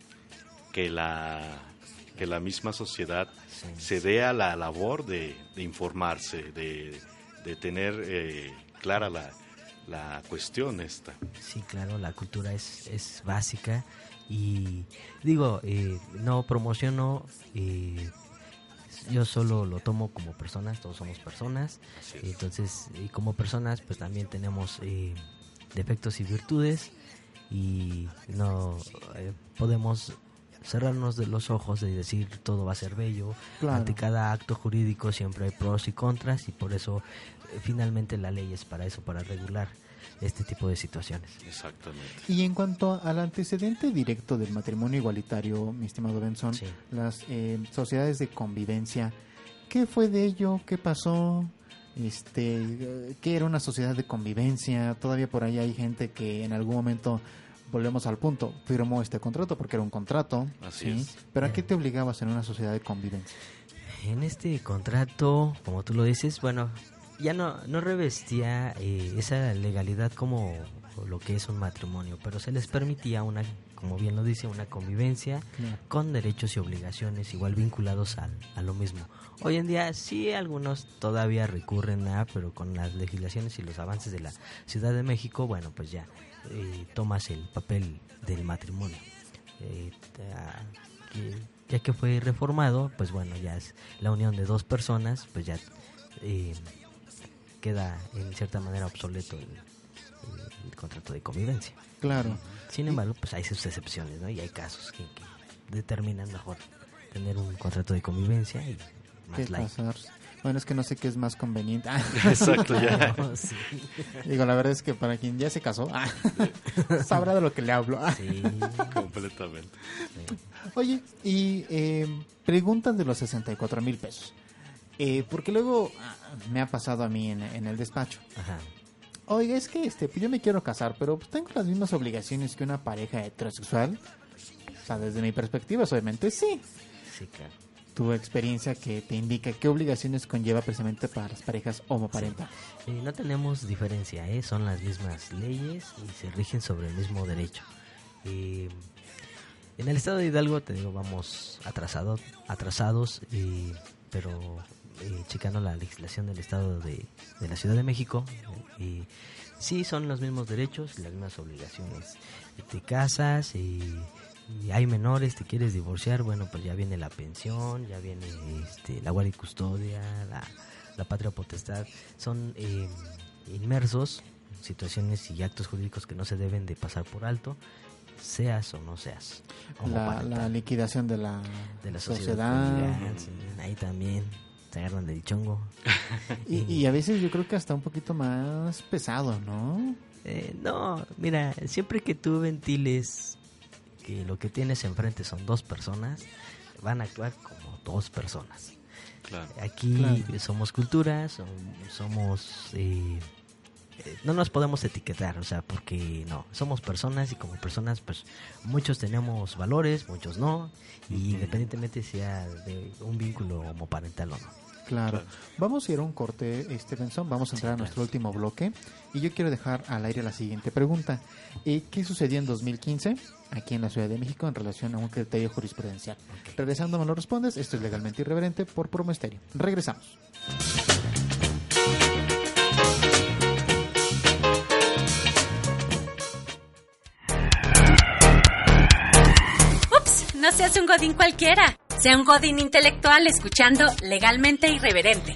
que la, que la misma sociedad Sí. se dé a la labor de, de informarse, de, de tener eh, clara la, la cuestión esta. Sí, claro, la cultura es, es básica y digo, eh, no promociono, eh, yo solo lo tomo como personas, todos somos personas, entonces y como personas pues también tenemos eh, defectos y virtudes y no eh, podemos cerrarnos de los ojos y decir todo va a ser bello. Claro. Ante cada acto jurídico siempre hay pros y contras y por eso eh, finalmente la ley es para eso, para regular este tipo de situaciones. Exactamente. Y en cuanto al antecedente directo del matrimonio igualitario, mi estimado Benson, Sí. las eh, sociedades de convivencia, ¿qué fue de ello? ¿Qué pasó? Este, ¿qué era una sociedad de convivencia? Todavía por ahí hay gente que en algún momento volvemos al punto, firmó este contrato porque era un contrato, Así ¿sí? es. Pero ¿a qué te obligabas en una sociedad de convivencia? En este contrato, como tú lo dices, bueno, ya no, no revestía eh, esa legalidad como lo que es un matrimonio, pero se les permitía una, como bien lo dice, una convivencia Claro. con derechos y obligaciones igual vinculados al, a lo mismo. Hoy en día sí algunos todavía recurren a, pero con las legislaciones y los avances de la Ciudad de México, bueno, pues ya eh, tomas el papel del matrimonio. Eh, que- ya que fue reformado, pues bueno, ya es la unión de dos personas, pues ya eh, queda en cierta manera obsoleto el, el- el contrato de convivencia. Claro. Sin embargo, pues hay sus excepciones, ¿no? Y hay casos que, que determinan mejor tener un contrato de convivencia y ¿Qué más light. Bueno, es que no sé qué es más conveniente. Exacto, ya. No, sí. Digo, la verdad es que para quien ya se casó, ah, sabrá de lo que le hablo. Ah. Sí, Completamente. sí. Oye, y eh, preguntan de los 64 mil pesos. Eh, porque luego ah, me ha pasado a mí en, en el despacho. Ajá. Oiga, es que este, pues yo me quiero casar, pero pues tengo las mismas obligaciones que una pareja heterosexual. O sea, desde mi perspectiva, obviamente sí. Sí, claro. Tu experiencia que te indica qué obligaciones conlleva precisamente para las parejas homoparentales. Eh, no tenemos diferencia, ¿eh? son las mismas leyes y se rigen sobre el mismo derecho. Eh, en el estado de Hidalgo, te digo, vamos atrasado, atrasados, eh, pero eh, checando la legislación del Estado de, de la Ciudad de México. Y sí, son los mismos derechos y las mismas obligaciones. Te casas y, y hay menores, te quieres divorciar, bueno, pues ya viene la pensión, ya viene este, la guardia y custodia, la, la patria potestad. Son eh, inmersos situaciones y actos jurídicos que no se deben de pasar por alto seas o no seas La, la liquidación de la, de la sociedad. sociedad, familiar, sí, ahí también se agarran del chongo. Y, y a veces yo creo que hasta un poquito más pesado, ¿no? Eh, no, mira, siempre que tú ventiles que lo que tienes enfrente son dos personas, van a actuar como dos personas. Claro. Aquí Claro. somos cultura, som- somos... eh, eh, no nos podemos etiquetar, o sea, porque no, somos personas y como personas, pues muchos tenemos valores, muchos no, y independientemente sea de un vínculo homoparental o no. Claro. Vamos a ir a un corte, este Benson. Vamos a entrar a nuestro último bloque. Y yo quiero dejar al aire la siguiente pregunta. Eh, ¿Qué sucedió en 2015 aquí en la Ciudad de México en relación a un criterio jurisprudencial? Regresando me lo respondes. Esto es legalmente irreverente por Promo Estéreo. Regresamos. Ups, no seas un godín cualquiera. Sea un godín intelectual escuchando legalmente irreverente.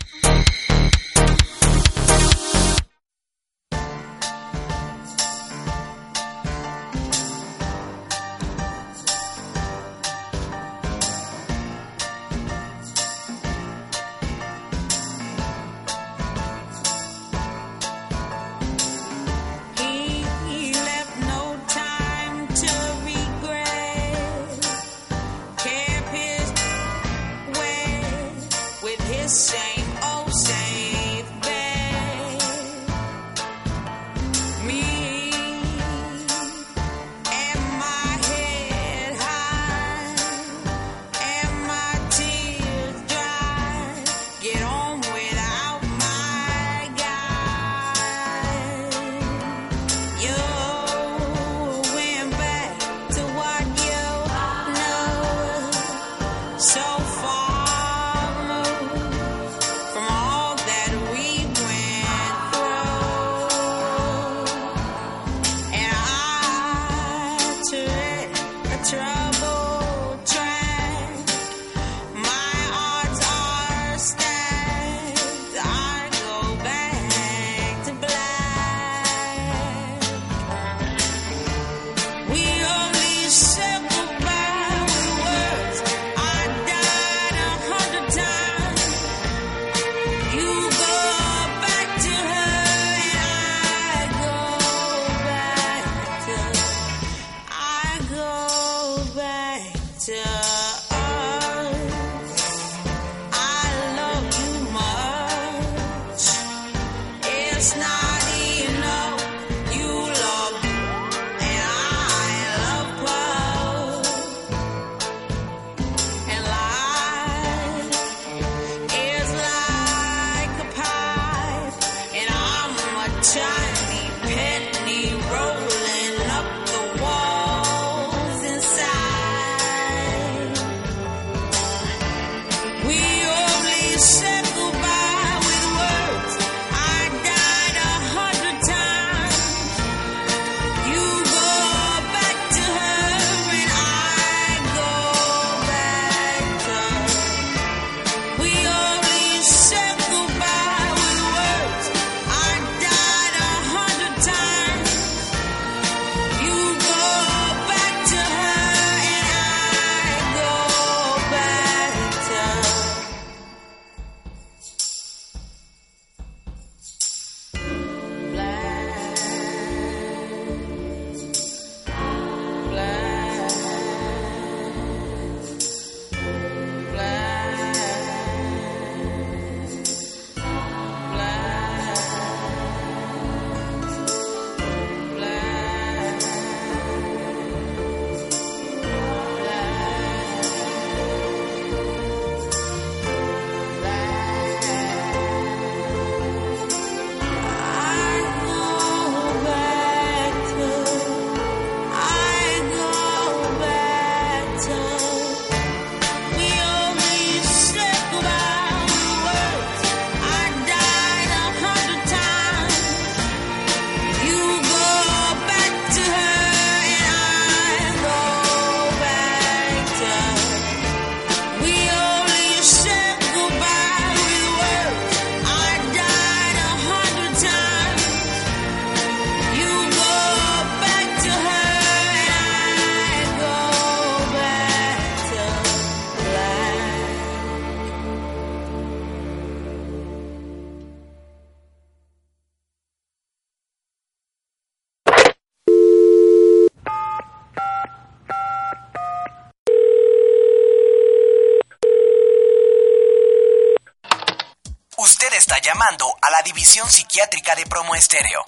La división psiquiátrica de Promo Estéreo.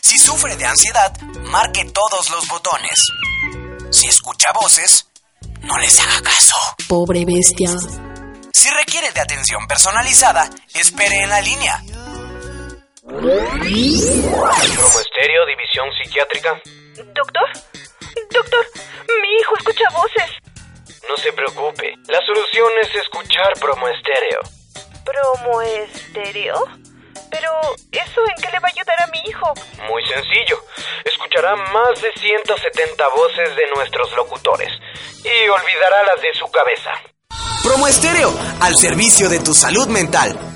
Si sufre de ansiedad, marque todos los botones. Si escucha voces, no les haga caso. Pobre bestia. Si requiere de atención personalizada, espere en la línea. Promo Estéreo, División Psiquiátrica. Doctor, doctor, mi hijo escucha voces. No se preocupe, la solución es escuchar Promo Estéreo. ¿Promo estéreo? Pero, ¿eso en qué le va a ayudar a mi hijo? Muy sencillo, escuchará más de 170 voces de nuestros locutores y olvidará las de su cabeza. Promo Estéreo, al servicio de tu salud mental.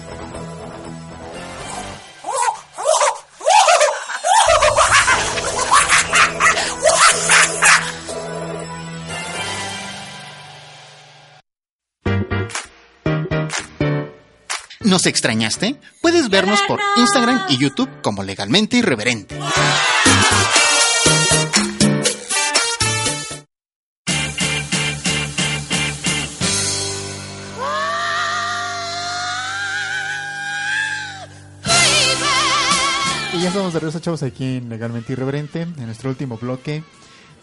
¿Nos extrañaste? Puedes vernos por Instagram y YouTube como Legalmente Irreverente. Y ya estamos de regreso, chavos, aquí en Legalmente Irreverente, en nuestro último bloque.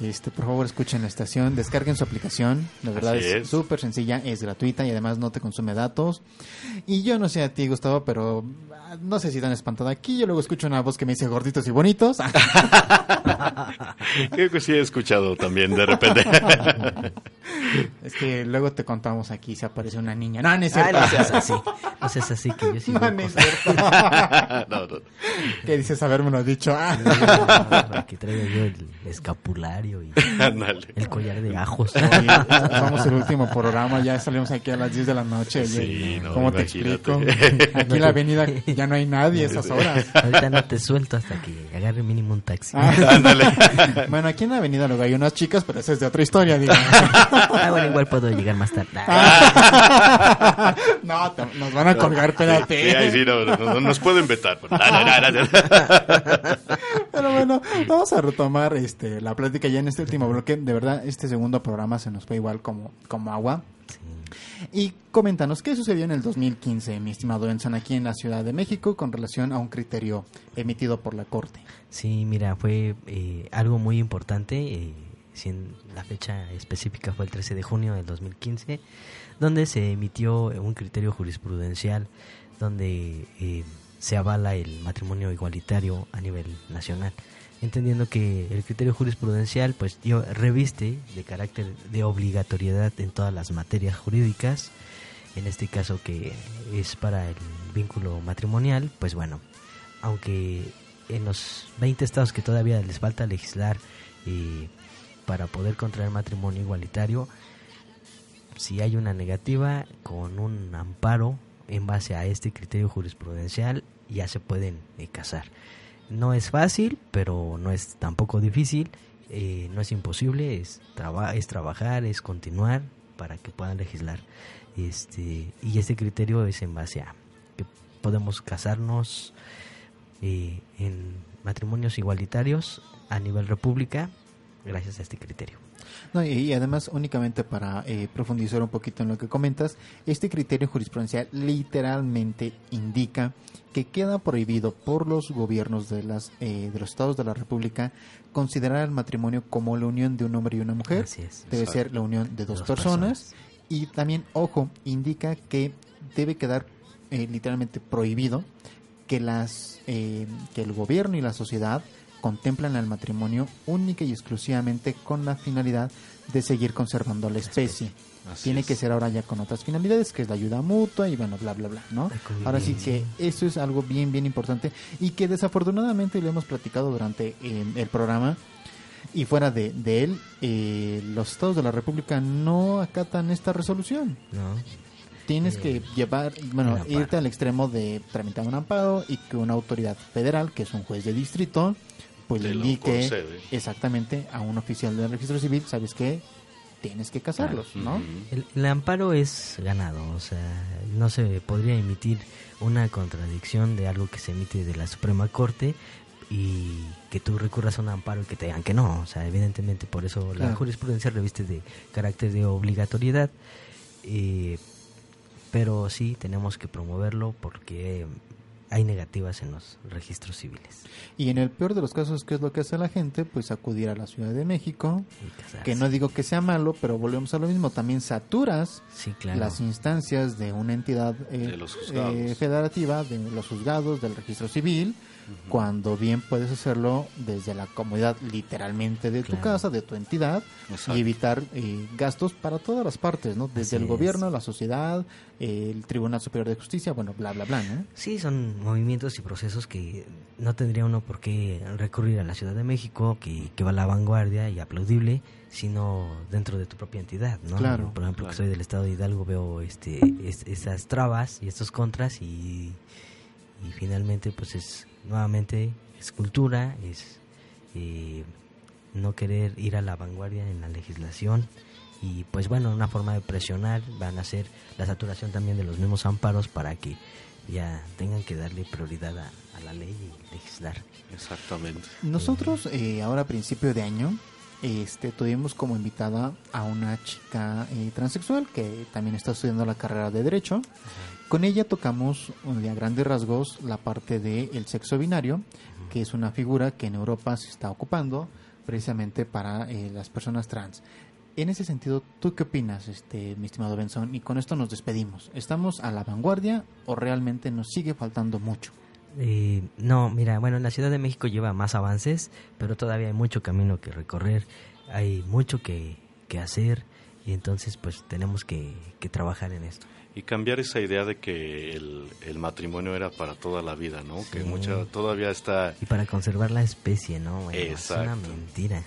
Este, por favor, escuchen la estación, descarguen su aplicación. La verdad Así es súper sencilla, es gratuita y además no te consume datos. Y yo no sé a ti, Gustavo, pero ah, no sé si tan espantada aquí. Yo luego escucho una voz que me dice gorditos y bonitos. Creo que sí he escuchado también de repente. es que luego te contamos aquí si aparece una niña. No, no es Ay, cierto. no seas así. No seas así que yo sí No, no es cierto. No, no. ¿Qué dices habérmelo dicho? Ah. Que traiga yo el y el collar de ajos. Oye, somos el último programa, ya salimos aquí a las 10 de la noche. Sí, no, ¿Cómo te explico? Aquí en la avenida ya no hay nadie a esas horas. Ahorita no te suelto hasta que agarre mínimo un taxi. Ah. bueno, aquí en la avenida luego hay unas chicas, pero esa es de otra historia, digo. Ah, bueno, igual puedo llegar más tarde. no, te- nos van a colgar, espérate. Sí, sí, no, no, no nos pueden vetar. No, no, no, no, no. Pero bueno, vamos a retomar este la plática ya en este último bloque. De verdad, este segundo programa se nos fue igual como, como agua. Y coméntanos, ¿qué sucedió en el 2015, mi estimado Enson, aquí en la Ciudad de México con relación a un criterio emitido por la Corte? Sí, mira, fue eh, algo muy importante. eh, si en la fecha específica fue el 13 de junio del 2015, donde se emitió un criterio jurisprudencial donde eh, se avala el matrimonio igualitario a nivel nacional. Entendiendo que el criterio jurisprudencial pues reviste de carácter de obligatoriedad en todas las materias jurídicas, en este caso que es para el vínculo matrimonial, pues bueno, aunque en los 20 estados que todavía les falta legislar eh, para poder contraer matrimonio igualitario, si hay una negativa con un amparo en base a este criterio jurisprudencial, ya se pueden eh, casar. No es fácil, pero no es tampoco difícil, eh, no es imposible, es, traba- es trabajar, es continuar para que puedan legislar. Este, y este criterio es en base a que podemos casarnos eh, en matrimonios igualitarios a nivel república gracias a este criterio. No, y, y además, únicamente para eh, profundizar un poquito en lo que comentas, este criterio jurisprudencial literalmente indica que queda prohibido por los gobiernos de, las, eh, de los estados de la República considerar el matrimonio como la unión de un hombre y una mujer. Así es. Debe ser la unión de dos, Dos personas. Y también, ojo, indica que debe quedar eh, literalmente prohibido que las eh, que el gobierno y la sociedad contemplan el matrimonio única y exclusivamente con la finalidad de seguir conservando la especie. Así Tiene es. que ser ahora ya con otras finalidades, que es la ayuda mutua y bueno, bla, bla, bla, ¿no? Ahora sí que eso es algo bien, bien importante y que desafortunadamente lo hemos platicado durante eh, el programa y fuera de, de él, eh, los estados de la República no acatan esta resolución. ¿no? Tienes Eh, que llevar, bueno, irte al extremo de tramitar un amparo y que una autoridad federal, que es un juez de distrito, pues le indique concede. exactamente a un oficial del registro civil, ¿sabes qué? Tienes que casarlos, ¿no? El, el amparo es ganado, o sea, no se podría emitir una contradicción de algo que se emite de la Suprema Corte y que tú recurras a un amparo y que te digan que no, o sea, evidentemente por eso la Claro. jurisprudencia reviste de carácter de obligatoriedad, eh, pero sí tenemos que promoverlo porque hay negativas en los registros civiles. Y en el peor de los casos, ¿qué es lo que hace la gente? Pues acudir a la Ciudad de México, que no digo que sea malo, pero volvemos a lo mismo, también saturas claro. las instancias de una entidad eh, De los juzgados. eh, federativa, de los juzgados, del registro civil, cuando bien puedes hacerlo desde la comodidad literalmente de tu casa, de tu entidad, Exacto. y evitar eh, gastos para todas las partes, ¿no? Desde el es. gobierno, la sociedad, eh, el Tribunal Superior de Justicia, bueno, bla, bla, bla, ¿no? Sí, son movimientos y procesos que no tendría uno por qué recurrir a la Ciudad de México, que, que va a la vanguardia y aplaudible, sino dentro de tu propia entidad, ¿no? Claro. Por ejemplo, Claro. que soy del estado de Hidalgo, veo este, es- esas trabas y estos contras y, y finalmente pues es nuevamente es cultura, es eh, no querer ir a la vanguardia en la legislación y pues bueno, una forma de presionar van a ser la saturación también de los mismos amparos para que ya tengan que darle prioridad a, a la ley y legislar. Exactamente. Nosotros eh, ahora a principio de año este, tuvimos como invitada a una chica eh, transexual que también está estudiando la carrera de Derecho. Con ella tocamos eh, a grandes rasgos la parte del sexo binario, que es una figura que en Europa se está ocupando precisamente para eh, las personas trans. En ese sentido, ¿tú qué opinas, este, mi estimado Benson? Y con esto nos despedimos. ¿Estamos a la vanguardia o realmente nos sigue faltando mucho? Eh, no, mira, bueno, la Ciudad de México lleva más avances, pero todavía hay mucho camino que recorrer, hay mucho que, que hacer y entonces pues tenemos que, que trabajar en esto. Y cambiar esa idea de que el, el matrimonio era para toda la vida, ¿no? Que mucha todavía está Y para conservar la especie, ¿no? Bueno, es una Exacto. mentira.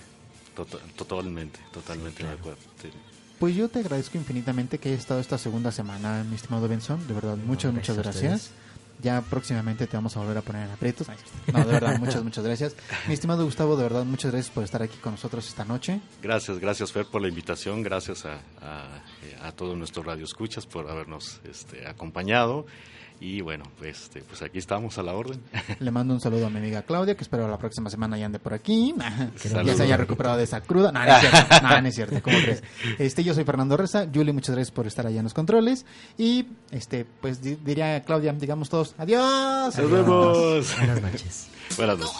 tota- totalmente, totalmente de acuerdo. Sí. Pues yo te agradezco infinitamente que hayas estado esta segunda semana, mi estimado Benson. De verdad, muchas, muchas gracias a gracias. Ya próximamente te vamos a volver a poner en aprietos. No, de verdad, muchas, muchas gracias. Mi estimado Gustavo, de verdad, muchas gracias por estar aquí con nosotros esta noche. Gracias, gracias Fer por la invitación, gracias a, a, a todos nuestros radioescuchas por habernos este, acompañado y bueno, este, pues aquí estamos a la orden. Le mando un saludo a mi amiga Claudia, que espero la próxima semana ya ande por aquí. ya Saludos. se haya recuperado de esa cruda. No, no es cierto. No, no es cierto. ¿Cómo crees? Este, yo soy Fernando Reza. Julie, muchas gracias por estar allá en los controles. Y, este, pues di- diría Claudia, digamos todos, adiós. Nos vemos. Buenas noches. Buenas noches.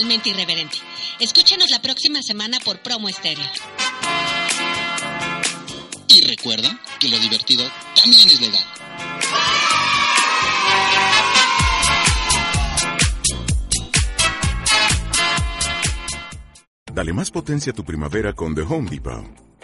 Legalmente Irreverente. Escúchanos la próxima semana por Promo Estéreo. Y recuerda que lo divertido también es legal. Dale más potencia a tu primavera con The Home Depot.